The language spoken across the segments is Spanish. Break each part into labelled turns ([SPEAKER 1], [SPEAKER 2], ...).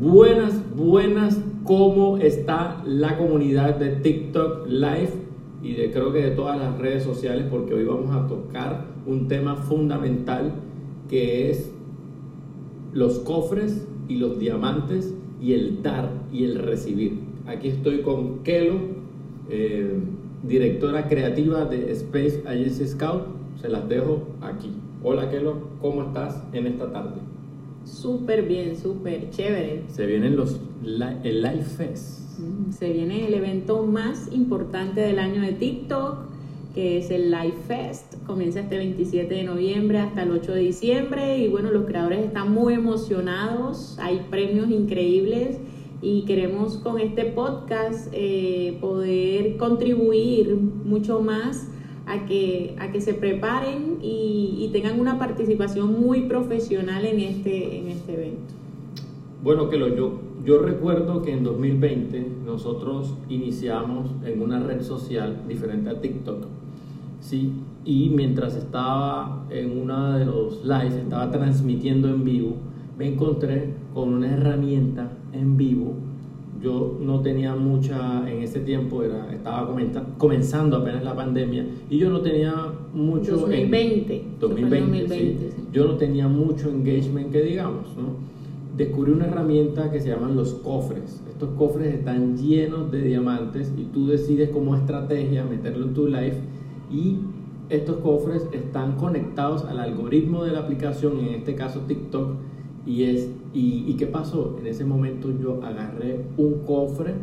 [SPEAKER 1] Buenas, buenas, ¿cómo está la comunidad de TikTok Live? Y de, creo que de todas las redes sociales, porque hoy vamos a tocar un tema fundamental que es los cofres y los diamantes y el dar y el recibir. Aquí estoy con Kelo, eh, directora creativa de Space Agency Scout. Se las dejo aquí. Hola Kelo, ¿cómo estás en esta tarde?
[SPEAKER 2] Súper bien, súper chévere.
[SPEAKER 1] Se vienen los el Live Fest.
[SPEAKER 2] Mm, se viene el evento más importante del año de TikTok, que es el Live Fest. Comienza este 27 de noviembre hasta el 8 de diciembre y bueno, los creadores están muy emocionados, hay premios increíbles y queremos con este podcast eh, poder contribuir mucho más a que, a que se preparen y, tengan una participación muy profesional en este, en este evento.
[SPEAKER 1] Bueno, que lo, yo, yo recuerdo que en 2020 nosotros iniciamos en una red social diferente a TikTok, ¿sí? Y mientras estaba en una de los lives, estaba transmitiendo en vivo, me encontré con una herramienta en vivo yo no tenía mucha, en ese tiempo era, estaba comenzando apenas la pandemia y yo no tenía mucho...
[SPEAKER 2] 2020.
[SPEAKER 1] 2020, Yo no tenía mucho engagement que digamos, ¿no? Descubrí una herramienta que se llaman los cofres. Estos cofres están llenos de diamantes y tú decides como estrategia meterlo en tu live y estos cofres están conectados al algoritmo de la aplicación, en este caso TikTok, y, es, y, qué pasó? En ese momento yo agarré un cofre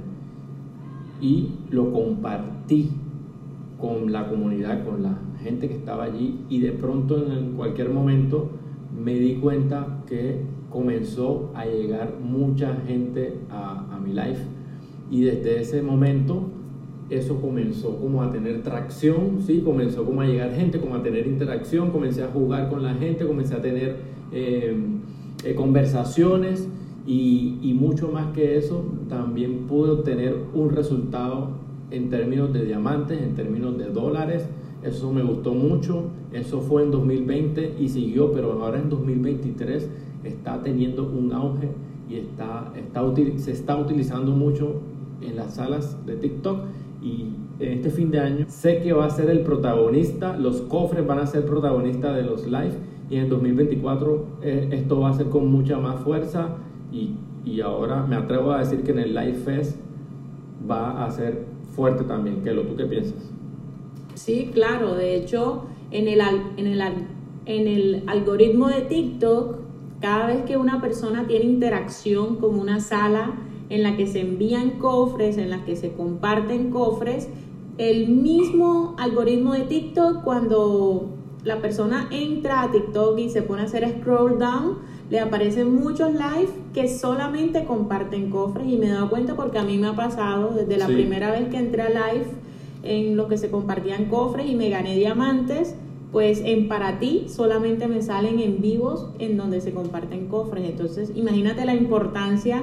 [SPEAKER 1] y lo compartí con la comunidad, con la gente que estaba allí y de pronto en cualquier momento me di cuenta que comenzó a llegar mucha gente a, mi live y desde ese momento eso comenzó como a tener tracción, ¿sí? comenzó como a llegar gente, como a tener interacción, comencé a jugar con la gente, comencé a tener... Eh, eh, conversaciones y, mucho más que eso, también pude obtener un resultado en términos de diamantes, en términos de dólares. Eso me gustó mucho. Eso fue en 2020 y siguió, pero ahora en 2023 está teniendo un auge y está, está se está utilizando mucho en las salas de TikTok y en este fin de año sé que va a ser el protagonista, los cofres van a ser protagonistas de los live y en 2024 eh, esto va a ser con mucha más fuerza y, y, ahora me atrevo a decir que en el Live Fest va a ser fuerte también. ¿Qué lo tú qué piensas?
[SPEAKER 2] Sí, claro, de hecho en el, en el, en el algoritmo de TikTok, cada vez que una persona tiene interacción con una sala en la que se envían cofres, en la que se comparten cofres, el mismo algoritmo de TikTok cuando la persona entra a TikTok y se pone a hacer scroll down, le aparecen muchos live que solamente comparten cofres y me he dado cuenta porque a mí me ha pasado desde la primera vez que entré a live en lo que se compartían cofres y me gané diamantes, pues en para ti solamente me salen en vivos en donde se comparten cofres. Entonces, imagínate la importancia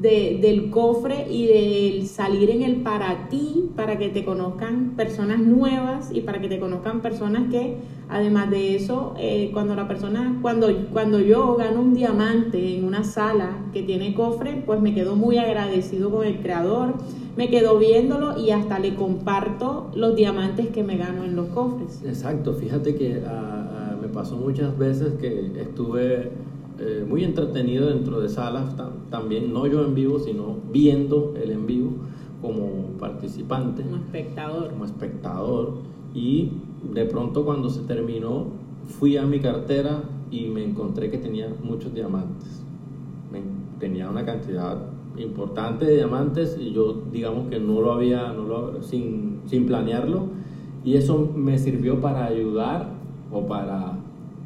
[SPEAKER 2] del cofre y del salir en el para ti, para que te conozcan personas nuevas y para que te conozcan personas que, además de eso, eh, cuando la persona, cuando, cuando yo gano un diamante en una sala que tiene cofre, pues me quedo muy agradecido con el creador, me quedo viéndolo y hasta le comparto los diamantes que me gano en los cofres.
[SPEAKER 1] Exacto, fíjate que ah, me pasó muchas veces que estuve eh, muy entretenido dentro de salas también, no yo en vivo, sino viendo el en vivo como participante.
[SPEAKER 2] Como espectador.
[SPEAKER 1] Como espectador. Y de pronto cuando se terminó, fui a mi cartera y me encontré que tenía muchos diamantes. tenía una cantidad importante de diamantes y yo digamos que no lo había, no lo, sin, sin planearlo. Y eso me sirvió para ayudar o para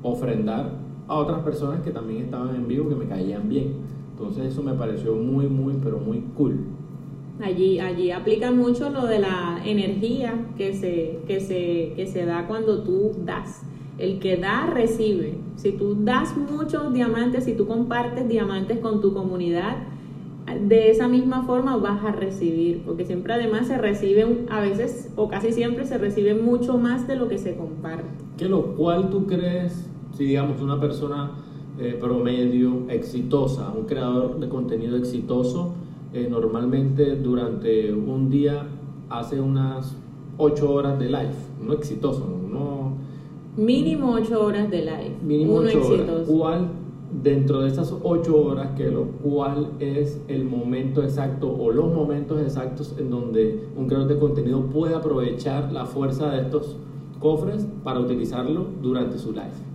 [SPEAKER 1] ofrendar a otras personas que también estaban en vivo que me caían bien. Entonces eso me pareció muy, muy, pero muy cool.
[SPEAKER 2] Allí, allí aplica mucho lo de la energía que se, que, se, que se da cuando tú das. El que da, recibe. Si tú das muchos diamantes, si tú compartes diamantes con tu comunidad, de esa misma forma vas a recibir, porque siempre además se recibe, a veces o casi siempre se recibe mucho más de lo que se comparte.
[SPEAKER 1] ¿Qué lo cual tú crees si digamos una persona eh, promedio exitosa, un creador de contenido exitoso, eh, normalmente durante un día hace unas 8 horas de live, no exitoso, no...
[SPEAKER 2] Mínimo 8 horas de live.
[SPEAKER 1] Mínimo
[SPEAKER 2] uno
[SPEAKER 1] 8
[SPEAKER 2] exitoso.
[SPEAKER 1] horas. ¿Cuál dentro de esas 8 horas, que lo cual es el momento exacto o los momentos exactos en donde un creador de contenido puede aprovechar la fuerza de estos cofres para utilizarlo durante su live?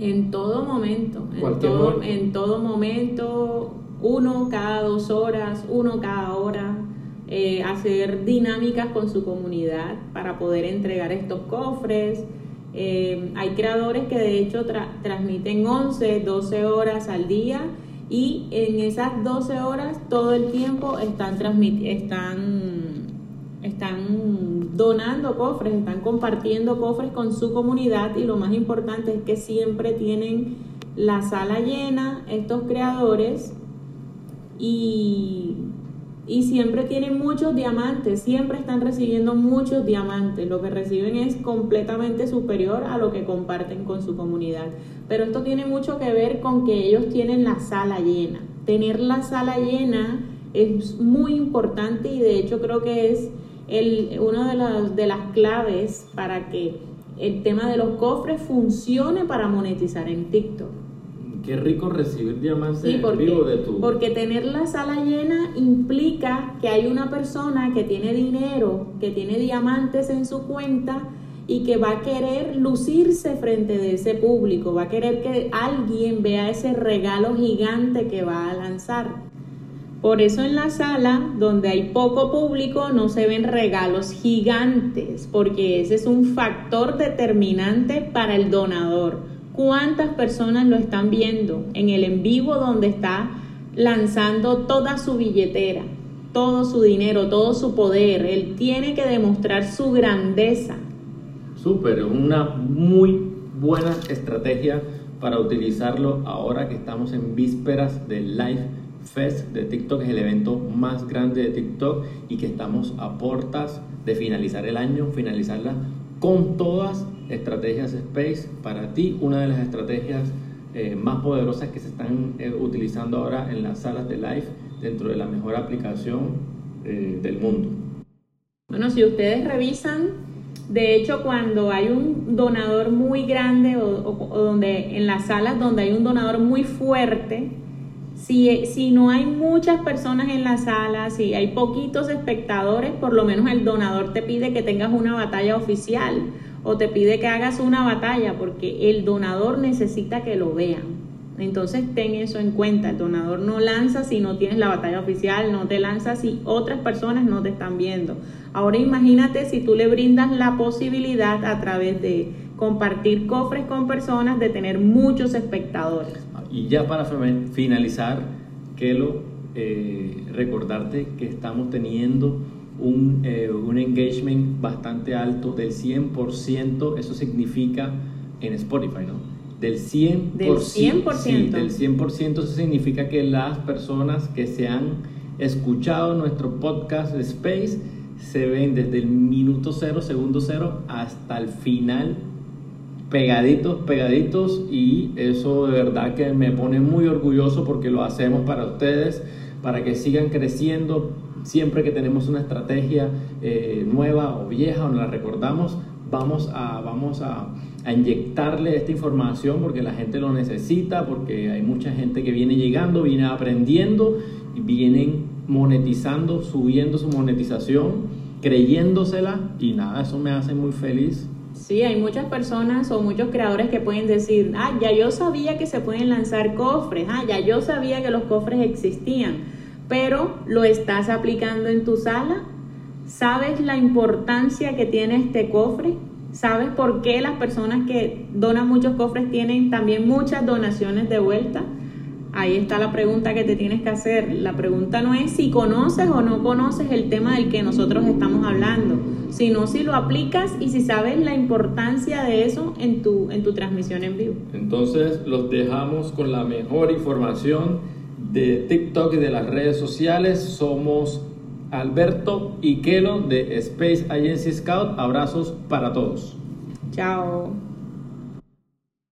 [SPEAKER 2] En todo momento, en todo,
[SPEAKER 1] momento.
[SPEAKER 2] en todo momento, uno cada dos horas, uno cada hora, eh, hacer dinámicas con su comunidad para poder entregar estos cofres. Eh, hay creadores que de hecho tra- transmiten 11, 12 horas al día y en esas 12 horas todo el tiempo están están están donando cofres, están compartiendo cofres con su comunidad y lo más importante es que siempre tienen la sala llena estos creadores y, y siempre tienen muchos diamantes, siempre están recibiendo muchos diamantes, lo que reciben es completamente superior a lo que comparten con su comunidad. Pero esto tiene mucho que ver con que ellos tienen la sala llena. Tener la sala llena es muy importante y de hecho creo que es el, una de las, de las claves para que el tema de los cofres funcione para monetizar en TikTok.
[SPEAKER 1] Qué rico recibir diamantes
[SPEAKER 2] Sí,
[SPEAKER 1] en
[SPEAKER 2] porque,
[SPEAKER 1] vivo de tu...
[SPEAKER 2] porque tener la sala llena implica que hay una persona que tiene dinero, que tiene diamantes en su cuenta y que va a querer lucirse frente de ese público, va a querer que alguien vea ese regalo gigante que va a lanzar. Por eso en la sala donde hay poco público no se ven regalos gigantes, porque ese es un factor determinante para el donador. ¿Cuántas personas lo están viendo en el en vivo donde está lanzando toda su billetera, todo su dinero, todo su poder? Él tiene que demostrar su grandeza.
[SPEAKER 1] Súper, una muy buena estrategia para utilizarlo ahora que estamos en vísperas del Live Fest de TikTok, es el evento más grande de TikTok y que estamos a portas de finalizar el año, finalizarla con todas estrategias Space. Para ti, una de las estrategias eh, más poderosas que se están eh, utilizando ahora en las salas de live dentro de la mejor aplicación eh, del mundo.
[SPEAKER 2] Bueno, si ustedes revisan de hecho, cuando hay un donador muy grande o, o- o donde en las salas donde hay un donador muy fuerte, si, si no hay muchas personas en la sala, si hay poquitos espectadores, por lo menos el donador te pide que tengas una batalla oficial o te pide que hagas una batalla porque el donador necesita que lo vean. Entonces ten eso en cuenta, el donador no lanza si no tienes la batalla oficial, no te lanza si otras personas no te están viendo. Ahora imagínate si tú le brindas la posibilidad a través de compartir cofres con personas de tener muchos espectadores.
[SPEAKER 1] Y ya para finalizar, Kelo, eh, recordarte que estamos teniendo un, eh, un engagement bastante alto del 100%, eso significa en Spotify, ¿no? Del 100%.
[SPEAKER 2] Del 100%.
[SPEAKER 1] Sí, del 100%, eso significa que las personas que se han escuchado nuestro podcast Space se ven desde el minuto cero, segundo cero, hasta el final pegaditos, pegaditos y eso de verdad que me pone muy orgulloso porque lo hacemos para ustedes, para que sigan creciendo. Siempre que tenemos una estrategia eh, nueva o vieja o nos la recordamos, vamos a, vamos a, a inyectarle esta información porque la gente lo necesita, porque hay mucha gente que viene llegando, viene aprendiendo y vienen monetizando, subiendo su monetización, creyéndosela y nada, eso me hace muy feliz.
[SPEAKER 2] Sí, hay muchas personas o muchos creadores que pueden decir, ah, ya yo sabía que se pueden lanzar cofres, ah, ya yo sabía que los cofres existían, pero lo estás aplicando en tu sala. ¿Sabes la importancia que tiene este cofre? ¿Sabes por qué las personas que donan muchos cofres tienen también muchas donaciones de vuelta? Ahí está la pregunta que te tienes que hacer. La pregunta no es si conoces o no conoces el tema del que nosotros estamos hablando, sino si lo aplicas y si sabes la importancia de eso en tu, en tu transmisión en vivo.
[SPEAKER 1] Entonces los dejamos con la mejor información de TikTok y de las redes sociales. Somos Alberto y Kelo de Space Agency Scout. Abrazos para todos.
[SPEAKER 2] Chao.